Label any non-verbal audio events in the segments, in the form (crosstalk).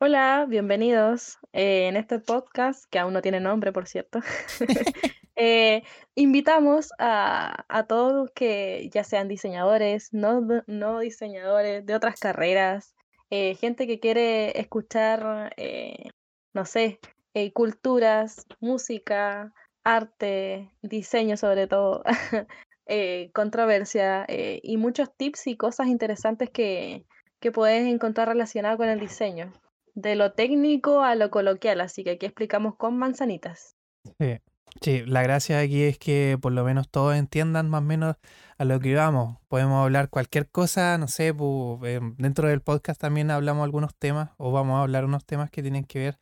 Hola, bienvenidos. Eh, en este podcast, que aún no tiene nombre, por cierto, (laughs) eh, invitamos a, a todos que ya sean diseñadores, no, diseñadores de otras carreras, eh, gente que quiere escuchar, no sé, culturas, música, arte, diseño sobre todo, (laughs) controversia y muchos tips y cosas interesantes que, que puedes encontrar relacionadas con el diseño. De lo técnico a lo coloquial, así que aquí explicamos con manzanitas. Sí, sí, la gracia aquí es que por lo menos todos entiendan más o menos a lo que vamos. Podemos hablar cualquier cosa, no sé, pu- em, dentro del podcast también hablamos algunos temas o vamos a hablar unos temas que tienen que ver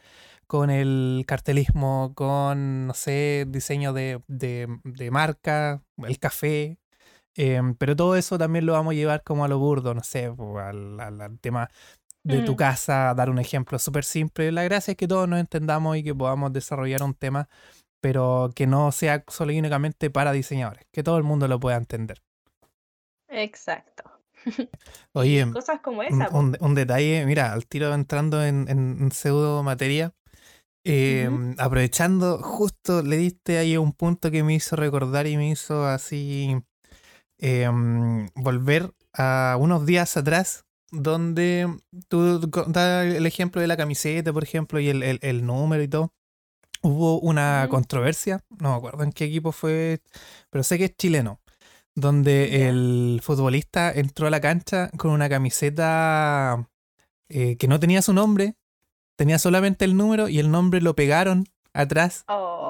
con el cartelismo, con, no sé, diseño de, de, de marca, el café. em, pero todo eso también lo vamos a llevar como a lo burdo, no sé, al- al tema de tu Mm, casa, dar un ejemplo súper simple. La gracia es que todos nos entendamos y que podamos desarrollar un tema, pero que no sea solo y únicamente para diseñadores, que todo el mundo lo pueda entender. exacto. (laughs) Oye, cosas como esa, un- un detalle, mira, al tiro entrando en, en, en pseudo materia, eh, aprovechando, justo le diste ahí un punto que me hizo recordar y me hizo así eh, volver a unos días atrás, donde tú el ejemplo de la camiseta, por ejemplo, y el, el- el número y todo. Hubo una controversia, no me acuerdo en qué equipo fue, pero sé que es chileno, donde el futbolista entró a la cancha con una camiseta eh, que no tenía su nombre, tenía solamente el número y el nombre lo pegaron atrás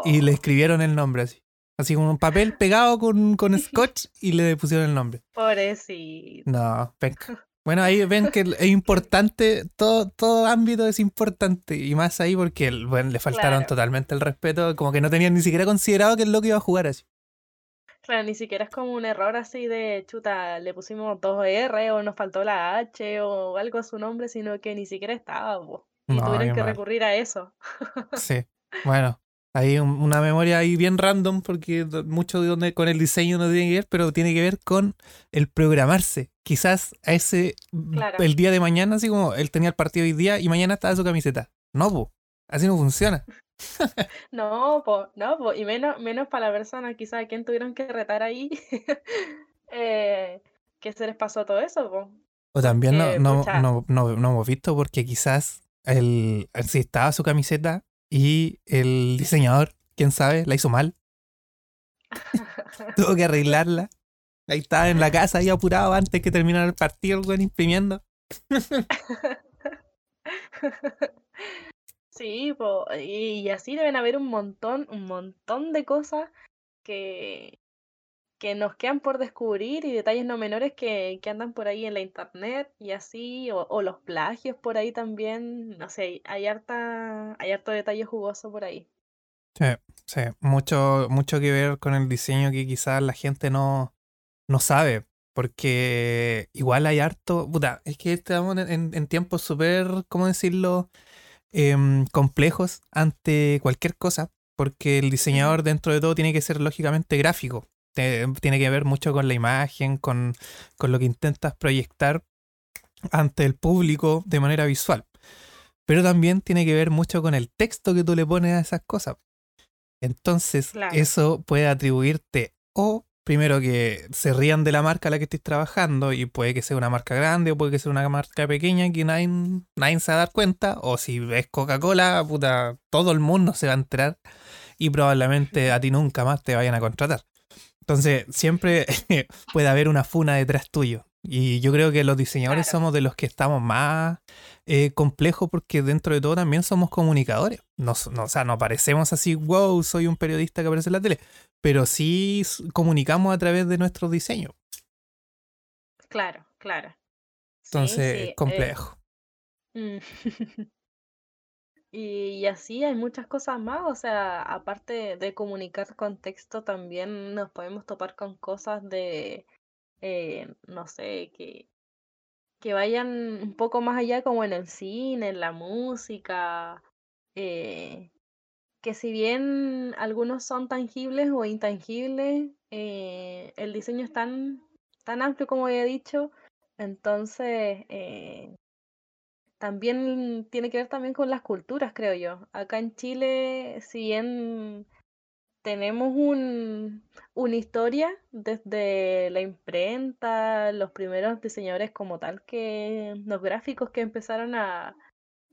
y le Oh, escribieron el nombre así. Así como un papel pegado con, con (laughs) scotch y le pusieron el nombre. pobrecito. No, penca. Bueno, ahí ven que es importante, todo, todo ámbito es importante. Y más ahí porque bueno, le faltaron Claro. totalmente el respeto, como que no tenían ni siquiera considerado que el loco iba a jugar así. Claro, ni siquiera es como un error así de chuta, le pusimos dos R o nos faltó la H o algo a su nombre, sino que ni siquiera estaba, po. Y No, tuvieron que mal. recurrir a eso. Sí. Bueno, hay un- una memoria ahí bien random porque mucho de donde con el diseño no tiene que ver, pero tiene que ver con el programarse. Quizás a ese Claro. el día de mañana, así como él tenía el partido hoy día y mañana estaba su camiseta. No, po. Así no funciona. (laughs) No, po, no, po, y menos, menos para la persona quizás a quien tuvieron que retar ahí, (laughs) eh, que se les pasó todo eso, po. O también no, no, no, no, no hemos visto porque quizás el, si estaba su camiseta y el diseñador, quién sabe, la hizo mal, (laughs) tuvo que arreglarla. Ahí estaba en la casa ahí apurado antes que terminara el partido, el weón imprimiendo. (laughs) Sí, po, y, y así deben haber un montón, un montón de cosas que, que nos quedan por descubrir y detalles no menores que, que andan por ahí en la internet y así, o, o los plagios por ahí también, no sé, hay, harta, hay harto detalle jugoso por ahí. Sí, sí, mucho, mucho que ver con el diseño que quizás la gente no, no sabe. Porque igual hay harto. Puta, es que estamos en, tiempos súper, ¿cómo decirlo? Em, complejos ante cualquier cosa. Porque el diseñador, dentro de todo, tiene que ser lógicamente gráfico. Te- tiene que ver mucho con la imagen, con, con lo que intentas proyectar ante el público de manera visual. Pero también tiene que ver mucho con el texto que tú le pones a esas cosas. Entonces, Claro, eso puede atribuirte o primero que se rían de la marca a la que estés trabajando y puede que sea una marca grande o puede que sea una marca pequeña que nadie, nadie se va a dar cuenta o si ves Coca-Cola, puta, todo el mundo se va a enterar y probablemente a ti nunca más te vayan a contratar. Entonces, siempre (laughs) puede haber una funa detrás tuyo. Y yo creo que los diseñadores claro, somos de los que estamos más eh, complejos porque dentro de todo también somos comunicadores. No, s- no, o sea, no parecemos así, wow, soy un periodista que aparece en la tele, pero sí comunicamos a través de nuestros diseños. claro, claro. Sí, Entonces, es sí. eh, complejo. mm. (laughs) Y, así hay muchas cosas más, o sea, aparte de comunicar contexto, también nos podemos topar con cosas de, eh, no sé, que, que vayan un poco más allá como en el cine, en la música, eh, que si bien algunos son tangibles o intangibles, eh, el diseño es tan, tan amplio como había dicho, entonces... eh, también tiene que ver también con las culturas, creo yo. Acá en Chile, si bien tenemos un, una historia desde la imprenta, los primeros diseñadores como tal que los gráficos que empezaron a,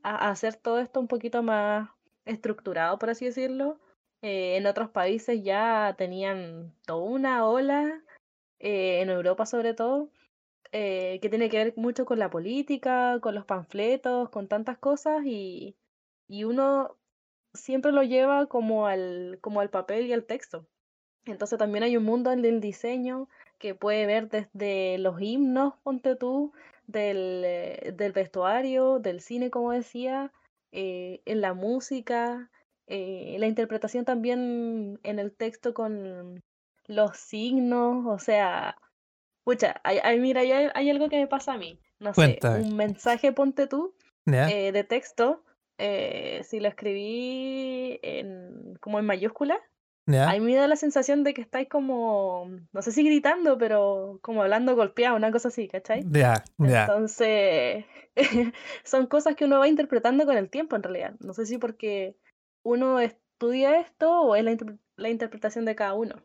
a hacer todo esto un poquito más estructurado, por así decirlo. Eh, en otros países ya tenían toda una ola, eh, en Europa sobre todo, eh, que tiene que ver mucho con la política, con los panfletos, con tantas cosas y, y uno siempre lo lleva como al, como al papel y al texto. Entonces también hay un mundo en el diseño que puede ver desde los himnos, ponte tú, del, eh, del vestuario, del cine, como decía, eh, en la música, eh, la interpretación también en el texto con los signos, o sea, pucha, hay, mira, hay, hay, algo que me pasa a mí, no sé, un mensaje, ponte tú, de texto, si lo escribí en, como en mayúscula, a mí me da la sensación de que estáis como, no sé si gritando, pero como hablando golpeado, una cosa así, ¿cachai? Ya, ya. Entonces, (laughs) son cosas que uno va interpretando con el tiempo en realidad. No sé si porque uno estudia esto o es la, la interpretación de cada uno.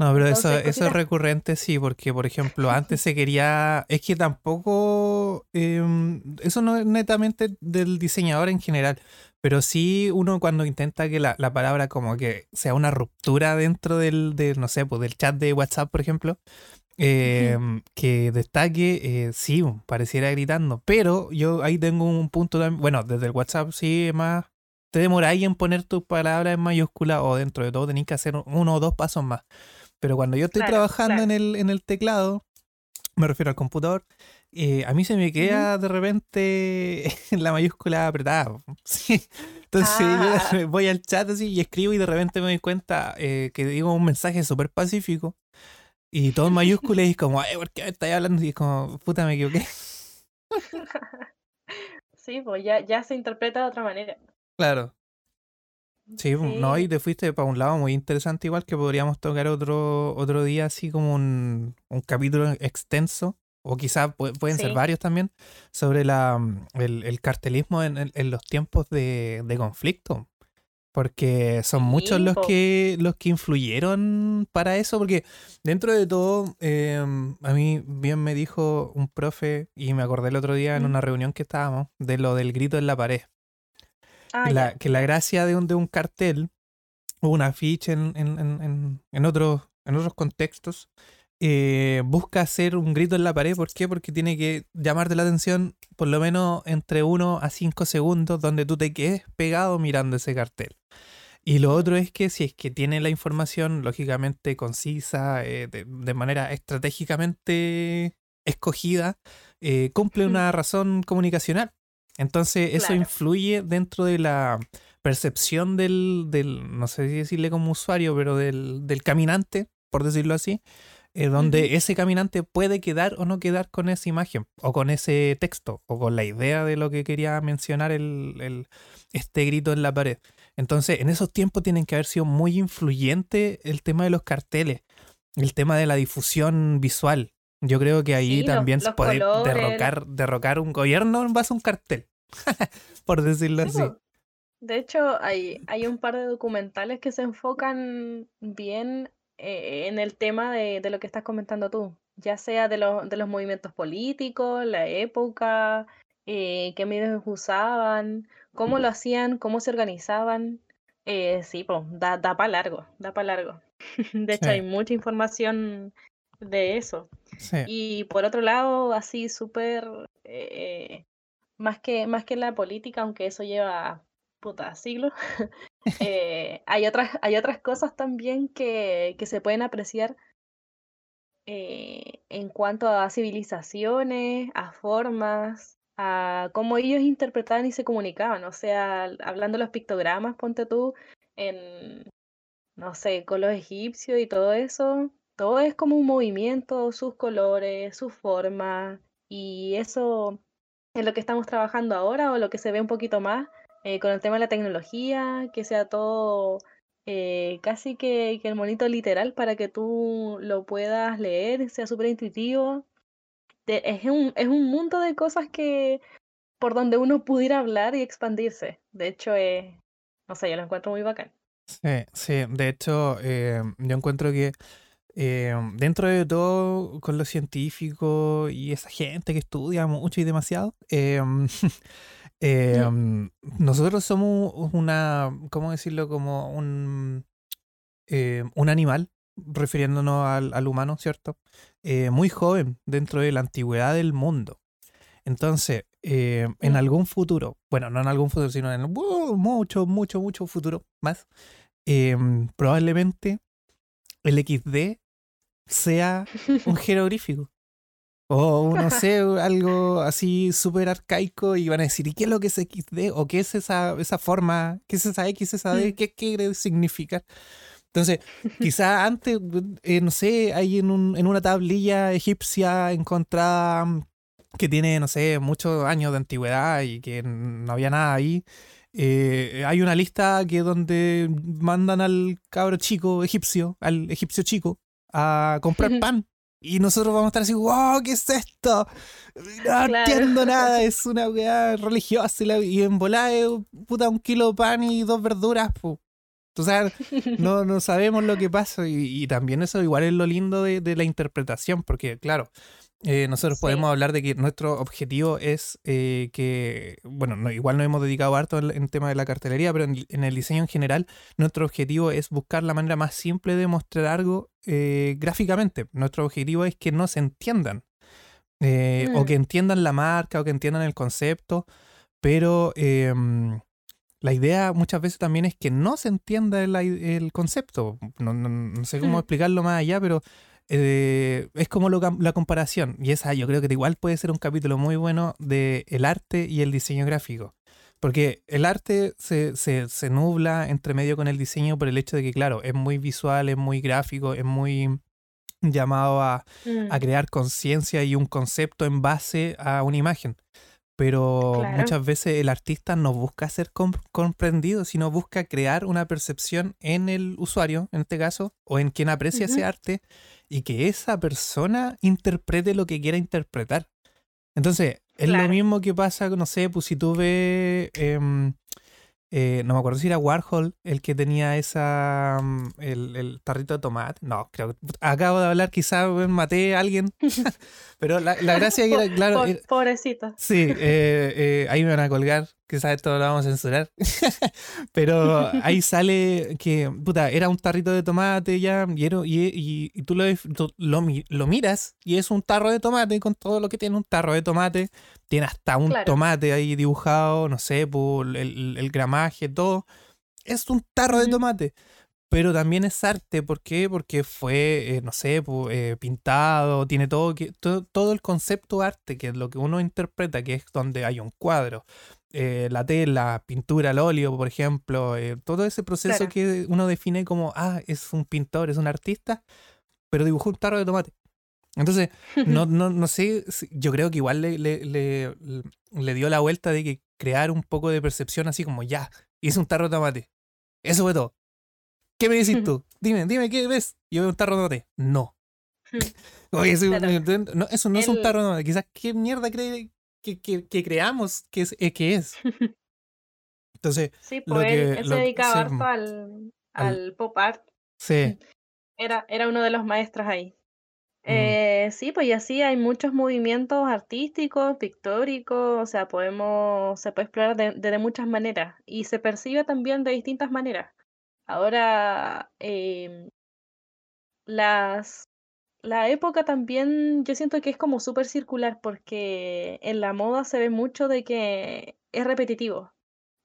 No, pero eso, eso es recurrente, sí, porque por ejemplo, (laughs) antes se quería, es que tampoco, em, eso no es netamente del diseñador en general, pero sí uno cuando intenta que la, palabra como que sea una ruptura dentro del, no sé, pues del chat de WhatsApp, por ejemplo, em, que destaque, eh, sí, pareciera gritando, pero yo ahí tengo un punto también, bueno, desde el WhatsApp sí más, te demoráis en poner tus palabras en mayúscula o dentro de todo tenéis que hacer uno o dos pasos más. Pero cuando yo estoy trabajando en, el, en el teclado, me refiero al computador, eh, a mí se me queda de repente (laughs) la mayúscula apretada. (laughs) Entonces yo ah. (laughs) voy al chat así y escribo y de repente me doy cuenta eh, que digo un mensaje súper pacífico y todo en mayúsculas y como, ay, ¿por qué me estáis hablando? Y es como, puta, me equivoqué. Sí, pues ya, ya se interpreta de otra manera. Claro. Sí, no, y te fuiste para un lado muy interesante, igual que podríamos tocar otro, otro día, así como un, un capítulo extenso, o quizás pueden ser varios también, sobre la, mm, el, cartelismo en, en, los tiempos de, de, conflicto. Porque son muchos los que, los que influyeron para eso, porque dentro de todo, em, a mí bien me dijo un profe, y me acordé el otro día en una reunión que estábamos, de lo del grito en la pared. Ah, la, que la gracia de un, de un cartel o un afiche en, en, en, en, otros, en otros contextos eh, busca hacer un grito en la pared. ¿Por qué? Porque tiene que llamarte la atención por lo menos entre 1 a 5 segundos donde tú te quedes pegado mirando ese cartel. Y lo otro es que si es que tiene la información lógicamente concisa, eh, de, de, manera estratégicamente escogida, eh, cumple una razón comunicacional. Entonces eso influye dentro de la percepción del, del, no sé si decirle como usuario, pero del, del caminante, por decirlo así, eh, donde ese caminante puede quedar o no quedar con esa imagen, o con ese texto, o con la idea de lo que quería mencionar el, el, este grito en la pared. Entonces, en esos tiempos tienen que haber sido muy influyente el tema de los carteles, el tema de la difusión visual. Yo creo que ahí también se puede derrocar, derrocar un gobierno en base a un cartel. (laughs) por decirlo así. De hecho, hay, hay un par de documentales que se enfocan bien eh, en el tema de, lo que estás comentando tú, ya sea de, de los movimientos políticos, la época, eh, qué medios usaban, cómo lo hacían, cómo se organizaban. Eh, sí, pues, da, da para largo, da para largo. (laughs) De hecho, hay mucha información de eso. Y por otro lado, así súper más que, más que la política, aunque eso lleva puta siglos, (laughs) eh, hay, otras, hay otras cosas también que, que se pueden apreciar eh, en cuanto a civilizaciones, a formas, a cómo ellos interpretaban y se comunicaban. O sea, hablando de los pictogramas, ponte tú, en, no sé, con los egipcios y todo eso, todo es como un movimiento, sus colores, sus formas, y eso en lo que estamos trabajando ahora o lo que se ve un poquito más eh, con el tema de la tecnología, que sea todo eh, casi que, el monito literal para que tú lo puedas leer, sea súper intuitivo. es, un, es un mundo de cosas que, por donde uno pudiera hablar y expandirse. De hecho, eh, no sé, yo lo encuentro muy bacán. Sí, sí, de hecho, eh, yo encuentro que eh, dentro de todo, con los científicos y esa gente que estudia mucho y demasiado, eh, (laughs) nosotros somos una, ¿cómo decirlo? Como un, un animal, refiriéndonos al, al humano, ¿cierto? muy joven dentro de la antigüedad del mundo. Entonces, en algún futuro, bueno, no en algún futuro, sino en uh, mucho, mucho, mucho futuro más, em, probablemente el XD sea un jeroglífico. O no sé, (laughs) algo así súper arcaico y van a decir, ¿y qué es lo que es XD? ¿O qué es esa, esa forma? ¿Qué es esa X, esa D? Mm. ¿Qué quiere significar? Entonces, quizá (laughs) antes, eh, no sé, hay en, un- en una tablilla egipcia encontrada mm, que tiene, no sé, muchos años de antigüedad y que no había nada ahí. eh, hay una lista que donde mandan al cabro chico egipcio, al egipcio chico, a comprar pan. Y nosotros vamos a estar así, wow, ¿qué es esto? No Claro. entiendo nada, (laughs) es una weá religiosa y, la- y en volada es, puta un kilo de pan y dos verduras, pu. O sea, (laughs) no, no sabemos lo que pasa y, y también eso igual es lo lindo de, de la interpretación, porque claro, eh, nosotros Sí. podemos hablar de que nuestro objetivo es eh, que, bueno, no, igual nos hemos dedicado harto en, en tema de la cartelería, pero en, en el diseño en general, nuestro objetivo es buscar la manera más simple de mostrar algo eh, gráficamente. Nuestro objetivo es que no se entiendan, eh, o Mm. que entiendan la marca, o que entiendan el concepto, pero... em, la idea muchas veces también es que no se entienda el, el concepto. No, no- no sé cómo Mm. explicarlo más allá, pero eh, es como lo la comparación. Y esa yo creo que igual puede ser un capítulo muy bueno de el arte y el diseño gráfico. Porque el arte se, se, se nubla entre medio con el diseño por el hecho de que, claro, es muy visual, es muy gráfico, es muy llamado a, Mm. a crear conciencia y un concepto en base a una imagen. Pero Claro. muchas veces el artista no busca ser com- comprendido, sino busca crear una percepción en el usuario, en este caso, o en quien aprecia ese arte, y que esa persona interprete lo que quiera interpretar. Entonces, es lo mismo que pasa, no sé, pues si tú ves, em, eh, no me acuerdo si era Warhol el que tenía esa, mm, el, el tarrito de tomate. No, creo que acabo de hablar, quizás maté a alguien, (laughs) pero la, la gracia que (laughs) era, claro, era- Pobrecita. Sí, eh, eh, ahí me van a colgar, quizás esto lo vamos a censurar. (laughs) Pero ahí sale que, puta, era un tarrito de tomate ya, y, era- y, y- y tú, lo, tú lo, mi- lo miras y es un tarro de tomate con todo lo que tiene un tarro de tomate. Tiene hasta un Claro. tomate ahí dibujado, no sé, por el, el- el gramaje, todo. Es un tarro de tomate. Pero también es arte, ¿por qué? Porque fue, eh, no sé, eh, pintado, tiene todo, que, todo, todo el concepto arte, que es lo que uno interpreta, que es donde hay un cuadro, eh, la tela, pintura al óleo, por ejemplo, eh, todo ese proceso Claro. que uno define como, ah, es un pintor, es un artista, pero dibujó un tarro de tomate. Entonces, no, (laughs) no, no sé, yo creo que igual le, le, le, le dio la vuelta de que crear un poco de percepción así como, ya, hice un tarro de tomate. Eso fue todo. ¿Qué me decís (laughs) tú? Dime, dime, ¿qué ves? Yo veo un tarro de tomate. No. (laughs) Oye, eso, Claro. no, eso no es un tarro de tomate. Quizás, ¿qué mierda cree que, que, que creamos que es, eh, que es? (laughs) Entonces, Sí, Lo pues él, que- él lo- se dedicaba sí, harto al, al- al pop art. sí. (laughs) Era, era uno de los maestros ahí. Mm. Eh, sí, pues y así hay muchos movimientos artísticos, pictóricos, o sea, podemos, se puede explorar de, de muchas maneras y se percibe también de distintas maneras. Ahora, em, las, la época también yo siento que es como súper circular porque en la moda se ve mucho de que es repetitivo.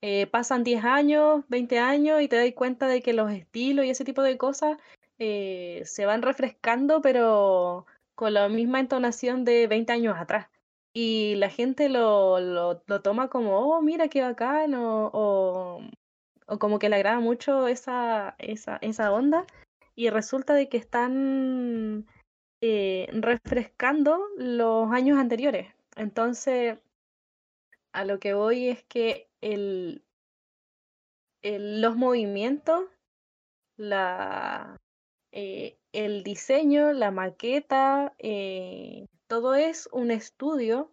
Eh, pasan 10 años, 20 años y te das cuenta de que los estilos y ese tipo de cosas eh, se van refrescando, pero con la misma entonación de 20 años atrás. Y la gente lo, lo, lo toma como, oh, mira qué bacán, o, o, o como que le agrada mucho esa, esa, esa onda. Y resulta de que están eh, refrescando los años anteriores. Entonces, a lo que voy es que los movimientos, eh, el diseño, la maqueta, eh, todo es un estudio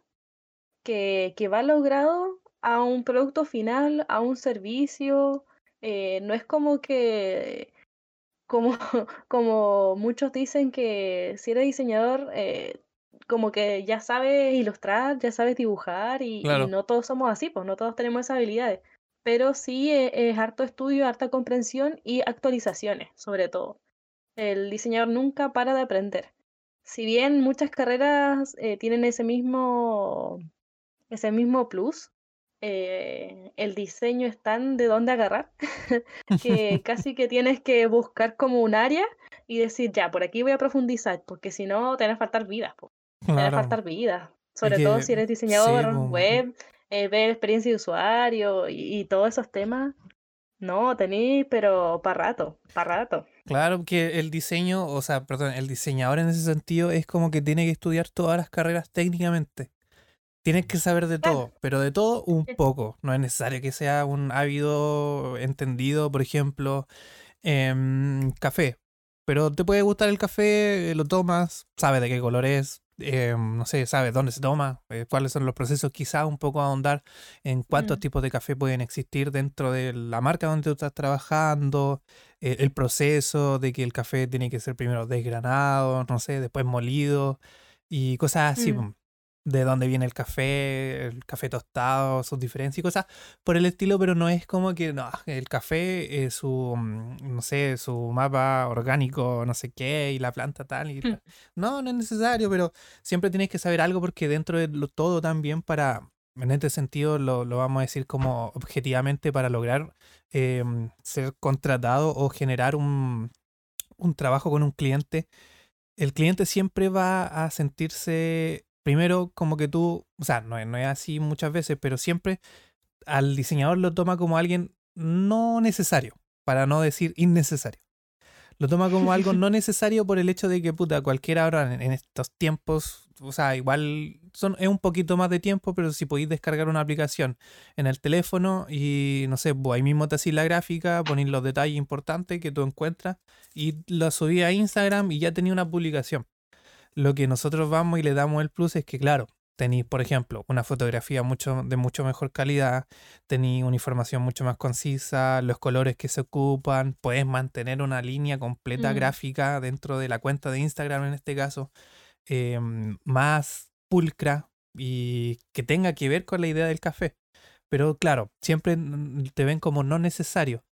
que, que va logrado a un producto final, a un servicio. no es como que, como, (laughs) como muchos dicen que si eres diseñador, eh, como que ya sabes ilustrar, ya sabes dibujar y, no todos somos así, pues no todos tenemos esas habilidades. Pero sí eh, es harto estudio, harta comprensión y actualizaciones, sobre todo. El diseñador nunca para de aprender. Si bien muchas carreras eh, tienen ese mismo, ese mismo plus, eh, el diseño es tan de dónde agarrar (laughs) que (laughs) casi que tienes que buscar como un área y decir, ya, por aquí voy a profundizar, porque si no, te van a faltar vidas, te van a faltar vidas. Sobre todo si eres diseñador web, eh, ver experiencia de usuario y, y todos esos temas. No, tenéis, pero para rato, para rato. claro que el diseño, o sea, perdón, el diseñador en ese sentido es como que tiene que estudiar todas las carreras técnicamente. Tienes que saber de Claro. todo, pero de todo un poco. No es necesario que sea un ávido entendido, por ejemplo, em, café. Pero te puede gustar el café, eh, lo tomas, sabes de qué color es, em, no sé, sabes dónde se toma, eh, cuáles son los procesos, quizás un poco ahondar en cuántos Mm, tipos de café pueden existir dentro de la marca donde tú estás trabajando, eh, el proceso de que el café tiene que ser primero desgranado, no sé, después molido y cosas así. mm, De dónde viene el café, el café tostado, sus diferencias y cosas por el estilo, pero no es como que no, el café es su, mm, no sé, su mapa orgánico, no sé qué, y la planta tal. Y mm, la- No, no es necesario, pero siempre tienes que saber algo porque dentro de lo, todo también para, en este sentido, lo, lo vamos a decir como objetivamente para lograr em, ser contratado o generar un, un trabajo con un cliente, el cliente siempre va a sentirse primero como que tú, o sea, no, es- no es así muchas veces, pero siempre al diseñador lo toma como alguien no necesario, para no decir innecesario. Lo toma como algo (laughs) no necesario por el hecho de que, puta, cualquiera ahora en, estos tiempos, o sea, igual son, es un poquito más de tiempo, pero si podéis descargar una aplicación en el teléfono y, no sé, pues ahí mismo te hacís la gráfica, ponéis los detalles importantes que tú encuentras y lo subí a Instagram y ya tenía una publicación. Lo que nosotros vamos y le damos el plus es que, claro, tenéis, por ejemplo, una fotografía mucho, de mucho mejor calidad, tenéis una información mucho más concisa, los colores que se ocupan, puedes mantener una línea completa mm, gráfica dentro de la cuenta de Instagram en este caso, em, más pulcra y que tenga que ver con la idea del café. Pero claro, siempre te ven como no necesario,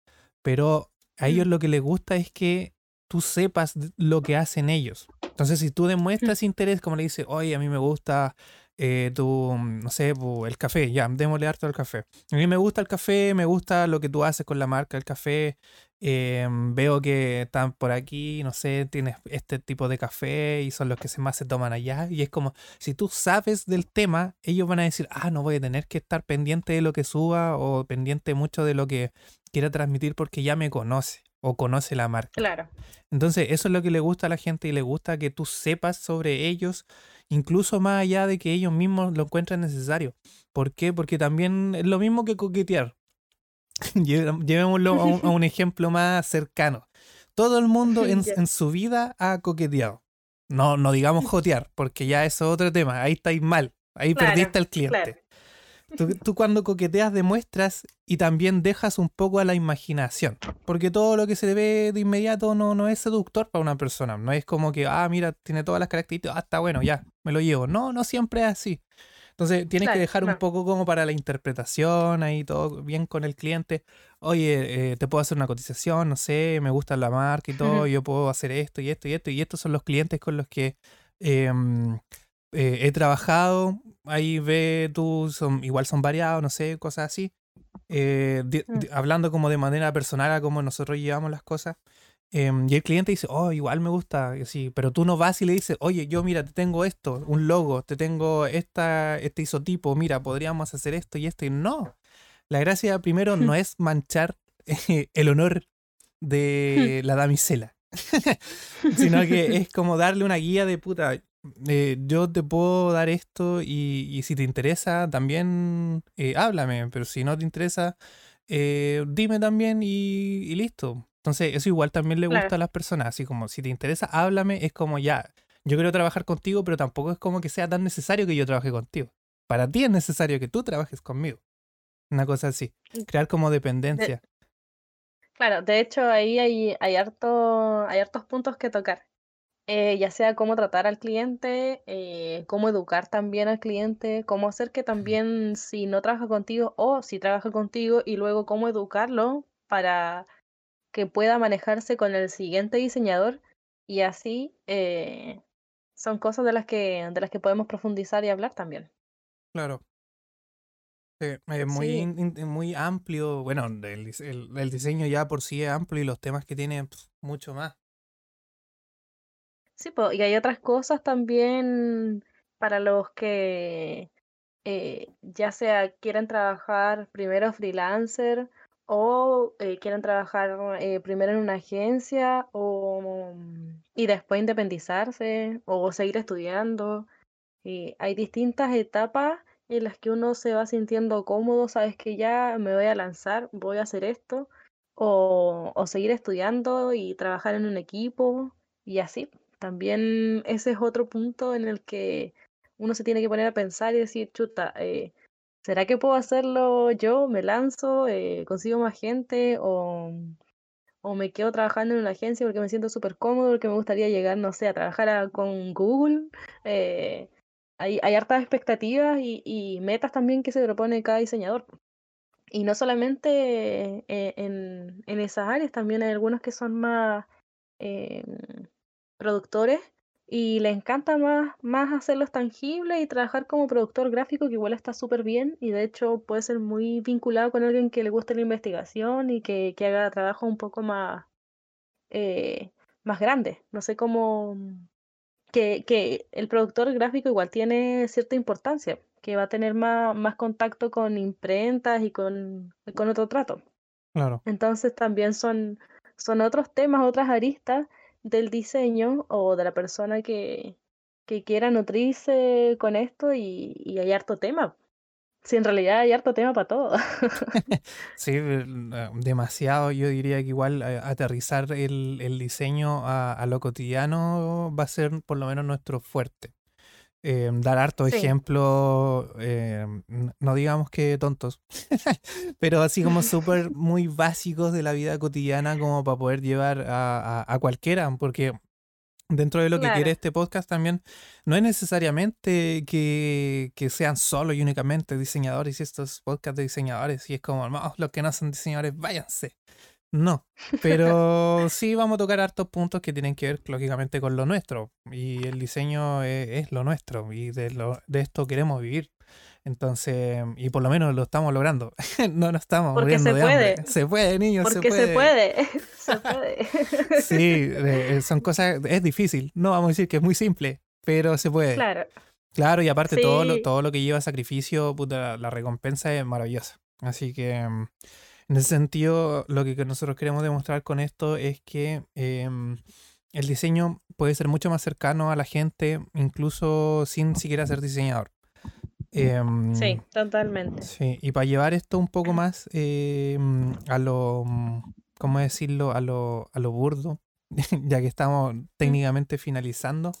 pero a ellos mm, lo que les gusta es que tú sepas lo que hacen ellos. Entonces, si tú mm, demuestras interés, como le dices, oye, a mí me gusta eh, tu, mm, no sé, el café, ya, démosle harto al café. A mí me gusta el café, me gusta lo que tú haces con la marca del café. eh, veo que están por aquí, no sé, tienes este tipo de café y son los que se más se toman allá. Y es como, si tú sabes del tema, ellos van a decir, ah, no voy a tener que estar pendiente de lo que suba o pendiente mucho de lo que quiera transmitir porque ya me conoce o conoce la marca. Claro. Entonces, eso es lo que le gusta a la gente y le gusta que tú sepas sobre ellos, incluso más allá de que ellos mismos lo encuentren necesario. ¿Por qué? Porque también es lo mismo que coquetear. (laughs) Lle- Llevémoslo a un, a un (laughs) ejemplo más cercano. Todo el mundo en, su vida ha coqueteado. No, no digamos jotear, porque ya eso es otro tema. Ahí estáis mal. Ahí Claro, perdiste al claro. cliente. Tú, tú cuando coqueteas demuestras y también dejas un poco a la imaginación. Porque todo lo que se ve de inmediato no, no es seductor para una persona. No es como que, ah, mira, tiene todas las características, ah, está bueno, ya, me lo llevo. No, no siempre es así. Entonces tienes que Claro, dejar un poco como para la interpretación, ahí todo bien con el cliente. Oye, eh, te puedo hacer una cotización, no sé, me gusta la marca y todo, yo puedo hacer esto y esto y esto. Y estos son los clientes con los que em, eh, he trabajado. Ahí ve tú, son, igual son variados, no sé, cosas así. Eh, Mm. hablando como de manera personal a cómo nosotros llevamos las cosas. Em, y el cliente dice, oh, igual me gusta, y así, pero tú no vas y le dices, oye, yo mira, te tengo esto, un logo, te tengo esta, este isotipo, mira, podríamos hacer esto y esto. Y no, la gracia primero no (laughs) es manchar eh, el honor de (laughs) la damisela, (laughs) sino que es como darle una guía de puta. Eh, yo te puedo dar esto y, y si te interesa también eh, háblame, pero si no te interesa, eh, dime también y, y listo. Entonces, eso igual también le gusta Claro. a las personas, así como si te interesa, háblame, es como ya, yo quiero trabajar contigo, pero tampoco es como que sea tan necesario que yo trabaje contigo. para ti es necesario que tú trabajes conmigo. Una cosa así. Mm. Crear como dependencia. Claro, de hecho ahí hay, hay, harto, hay hartos puntos que tocar. Eh, ya sea cómo tratar al cliente, eh, cómo educar también al cliente, cómo hacer que también si no trabaja contigo o si trabaja contigo y luego cómo educarlo para que pueda manejarse con el siguiente diseñador y así eh, son cosas de las que de las que podemos profundizar y hablar también. Claro. es muy, muy amplio. Bueno, el, el, diseño ya por sí es amplio y los temas que tiene mucho más. Sí, y hay otras cosas también para los que eh, ya sea quieren trabajar primero freelancer o eh, quieren trabajar eh, primero en una agencia o, y después independizarse o seguir estudiando. hay distintas etapas en las que uno se va sintiendo cómodo, sabes que ya me voy a lanzar, voy a hacer esto, o, o seguir estudiando y trabajar en un equipo y así. También ese es otro punto en el que uno se tiene que poner a pensar y decir, chuta, eh, ¿será que puedo hacerlo yo? ¿Me lanzo? Eh, ¿Consigo más gente? O, ¿O me quedo trabajando en una agencia porque me siento súper cómodo, porque me gustaría llegar, no sé, a trabajar con Google? Eh, hay, hay hartas expectativas y, metas también que se propone cada diseñador. Y no solamente en, en, esas áreas, también hay algunos que son más productores y le encanta más, más hacerlos tangibles y trabajar como productor gráfico, que igual está súper bien y de hecho puede ser muy vinculado con alguien que le guste la investigación y que, que haga trabajo un poco más, eh, más grande. No sé cómo... Que, que el productor gráfico igual tiene cierta importancia, que va a tener más, más contacto con imprentas y con, con otro trato. Claro. Entonces también son, son otros temas, otras aristas del diseño o de la persona que, que quiera nutrirse con esto y, y hay harto tema. Si en realidad hay harto tema para todo. (laughs) (laughs) sí, demasiado. Yo diría que igual eh, aterrizar el, el diseño a, a, lo cotidiano va a ser por lo menos nuestro fuerte. Em, dar harto ejemplo, em, no digamos que tontos, (laughs) pero así como (laughs) súper muy básicos de la vida cotidiana como para poder llevar a, a, cualquiera, porque dentro de lo que quiere este podcast también no es necesariamente que, que, sean solo y únicamente diseñadores y estos podcasts de diseñadores, y es como, no, los que no son diseñadores, váyanse. No, (laughs) pero sí vamos a tocar hartos puntos que tienen que ver lógicamente con lo nuestro. Y el diseño es, lo nuestro y de, lo, de esto queremos vivir. Entonces, y por lo menos lo estamos logrando. (laughs) no nos estamos Porque muriendo se de puede. hambre. (laughs) Se puede, niños, Porque se puede. se puede. se puede. sí, eh, son cosas, es difícil. No vamos a decir que es muy simple, pero se puede. Claro. Claro, y aparte Sí. todo, lo, todo lo que lleva sacrificio, puta, la recompensa es maravillosa. Así que mm, en ese sentido, lo que nosotros queremos demostrar con esto es que em, el diseño puede ser mucho más cercano a la gente, incluso sin siquiera ser diseñador. Em, Sí, totalmente. Sí, y para llevar esto un poco más em, a lo, ¿cómo decirlo? A lo, a lo burdo, (laughs) ya que estamos técnicamente finalizando.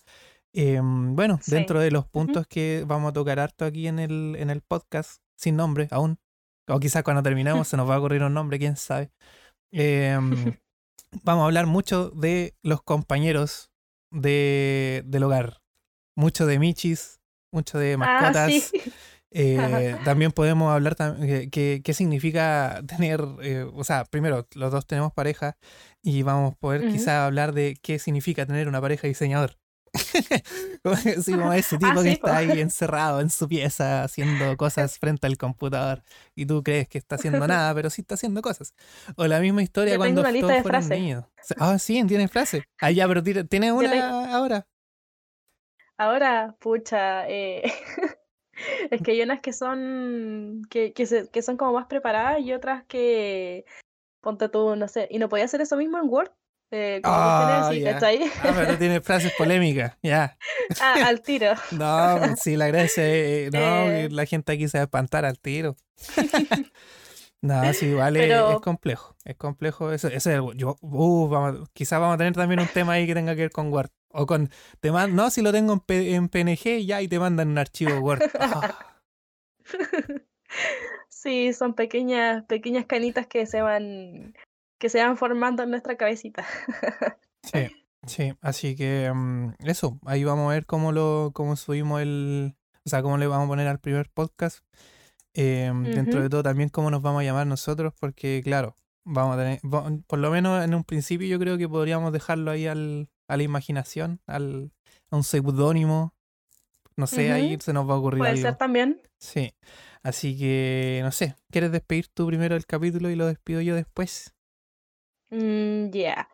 bueno, Sí. dentro de los puntos que vamos a tocar harto aquí en el, en el podcast, sin nombre aún, o quizás cuando terminemos se nos va a ocurrir un nombre, quién sabe. em, (laughs) vamos a hablar mucho de los compañeros de, del hogar, mucho de michis, mucho de Ah, mascotas. sí. Eh, (laughs) también podemos hablar eh, qué, significa tener, eh, o sea, primero, los dos tenemos pareja y vamos a poder Ujú. quizá hablar de qué significa tener una pareja diseñador. (laughs) Como (laughs) ese tipo Ah, que sí, po. está ahí encerrado en su pieza haciendo (laughs) cosas frente al computador y tú crees que está haciendo nada, pero sí está haciendo cosas. O la misma historia Yo tengo cuando una todos de fueron niños. Ah, sí, tiene frase. Ah, ya, pero ¿tienes una tengo- ahora? Ahora, pucha, eh, es que hay unas que son que, que, se- que son como más preparadas y otras que ponte tú, no sé, y no podía hacer eso mismo en Word, eh, como Ah, así, ya. ¿cachai? Ah, pero tiene frases polémicas, ya. (laughs) Ah, al tiro. (laughs) No, pues sí, la gracia es, no, Eh. la gente aquí se va a espantar al tiro. (laughs) No, sí, igual es- complejo, es complejo eso, ese es el- yo, uh, vamos, quizás vamos a tener también un tema ahí que tenga que ver con Word, o con, te man- no, si lo tengo en, P- en PNG ya y te mandan un archivo Word. Ah, Sí, son pequeñas, pequeñas canitas que se van, que se van formando en nuestra cabecita. (laughs) Sí, sí, así que mm, eso, ahí vamos a ver cómo lo, cómo subimos el, o sea, cómo le vamos a poner al primer podcast. Em, dentro de todo también cómo nos vamos a llamar nosotros, porque claro, vamos a tener, por lo menos en un principio yo creo que podríamos dejarlo ahí al, a la imaginación, al, a un seudónimo. No sé, ahí se nos va a ocurrir Puede ser también. Sí. Así que, no sé, ¿quieres despedir tú primero el capítulo y lo despido yo después? Mm, ya.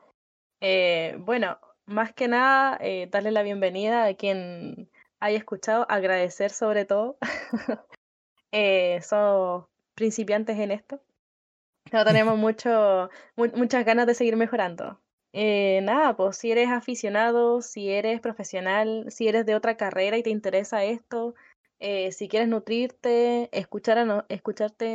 Eh, bueno, más que nada, eh, darle la bienvenida a quien haya escuchado, agradecer sobre todo. (laughs) eh, somos principiantes en esto. No tenemos (laughs) mucho, muchas ganas de seguir mejorando. Eh, nada, pues si eres aficionado, si eres profesional, si eres de otra carrera y te interesa esto, eh, si quieres nutrirte, escuchar a escucharte,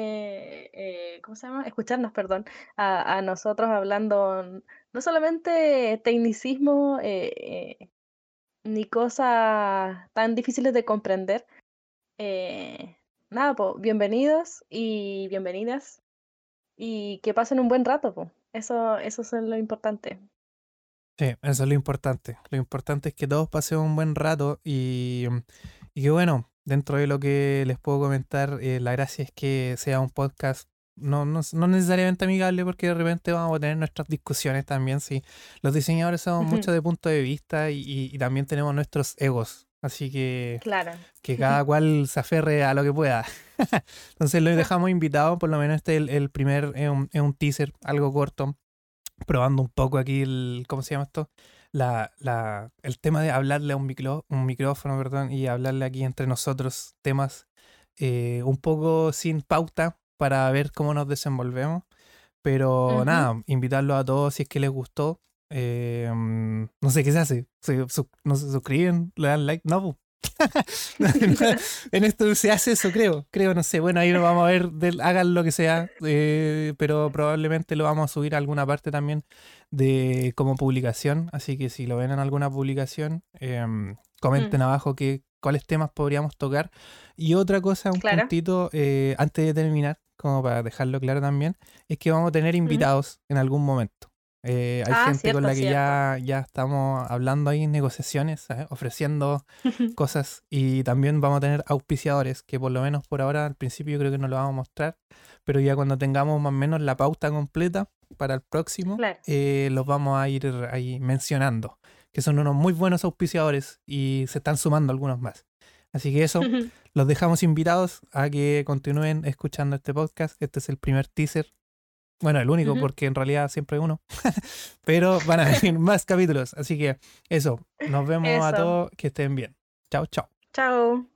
eh, ¿cómo se llama? Escucharnos, perdón, a, a nosotros hablando no solamente tecnicismo ni cosas tan difíciles de comprender. nada, pues bienvenidos y bienvenidas y que pasen un buen rato, pues. Eso, eso es lo importante. Sí, eso es lo importante. Lo importante es que todos pasen un buen rato y, y que bueno, dentro de lo que les puedo comentar, eh, la gracia es que sea un podcast no, no, no, necesariamente amigable porque de repente vamos a tener nuestras discusiones también. Sí. Los diseñadores somos mucho de punto de vista y, y, también tenemos nuestros egos. Así que claro. que (laughs) cada cual se aferre a lo que pueda. (laughs) Entonces lo dejamos invitado, por lo menos este es el, primer, es un, un, teaser, algo corto, probando un poco aquí el, ¿cómo se llama esto? La, la, el tema de hablarle a un, micro, un micrófono, perdón, y hablarle aquí entre nosotros temas eh, un poco sin pauta para ver cómo nos desenvolvemos. Pero nada, invitarlo a todos si es que les gustó. Eh, no sé qué se hace. ¿Se, no se suscriben? ¿Le dan like? No, (laughs) en esto se hace eso, creo. Creo, no sé. Bueno, ahí lo vamos a ver. hagan lo que sea. Eh, pero probablemente lo vamos a subir a alguna parte también de como publicación. Así que si lo ven en alguna publicación, em, comenten mm. abajo que, cuáles temas podríamos tocar. Y otra cosa, un puntito, eh, antes de terminar, como para dejarlo claro también, es que vamos a tener invitados en algún momento. Eh, hay ah, gente con la que ya, ya estamos hablando ahí en negociaciones, ofreciendo (laughs) cosas y también vamos a tener auspiciadores que por lo menos por ahora al principio yo creo que no lo vamos a mostrar, pero ya cuando tengamos más o menos la pauta completa para el próximo, eh, los vamos a ir ahí mencionando, que son unos muy buenos auspiciadores y se están sumando algunos más. Así que eso, (laughs) los dejamos invitados a que continúen escuchando este podcast. Este es el primer teaser bueno, el único, porque en realidad siempre hay uno. (laughs) Pero van a venir (laughs) más capítulos. Así que eso, nos vemos a todos. Que estén bien. Chao, chao. Chao.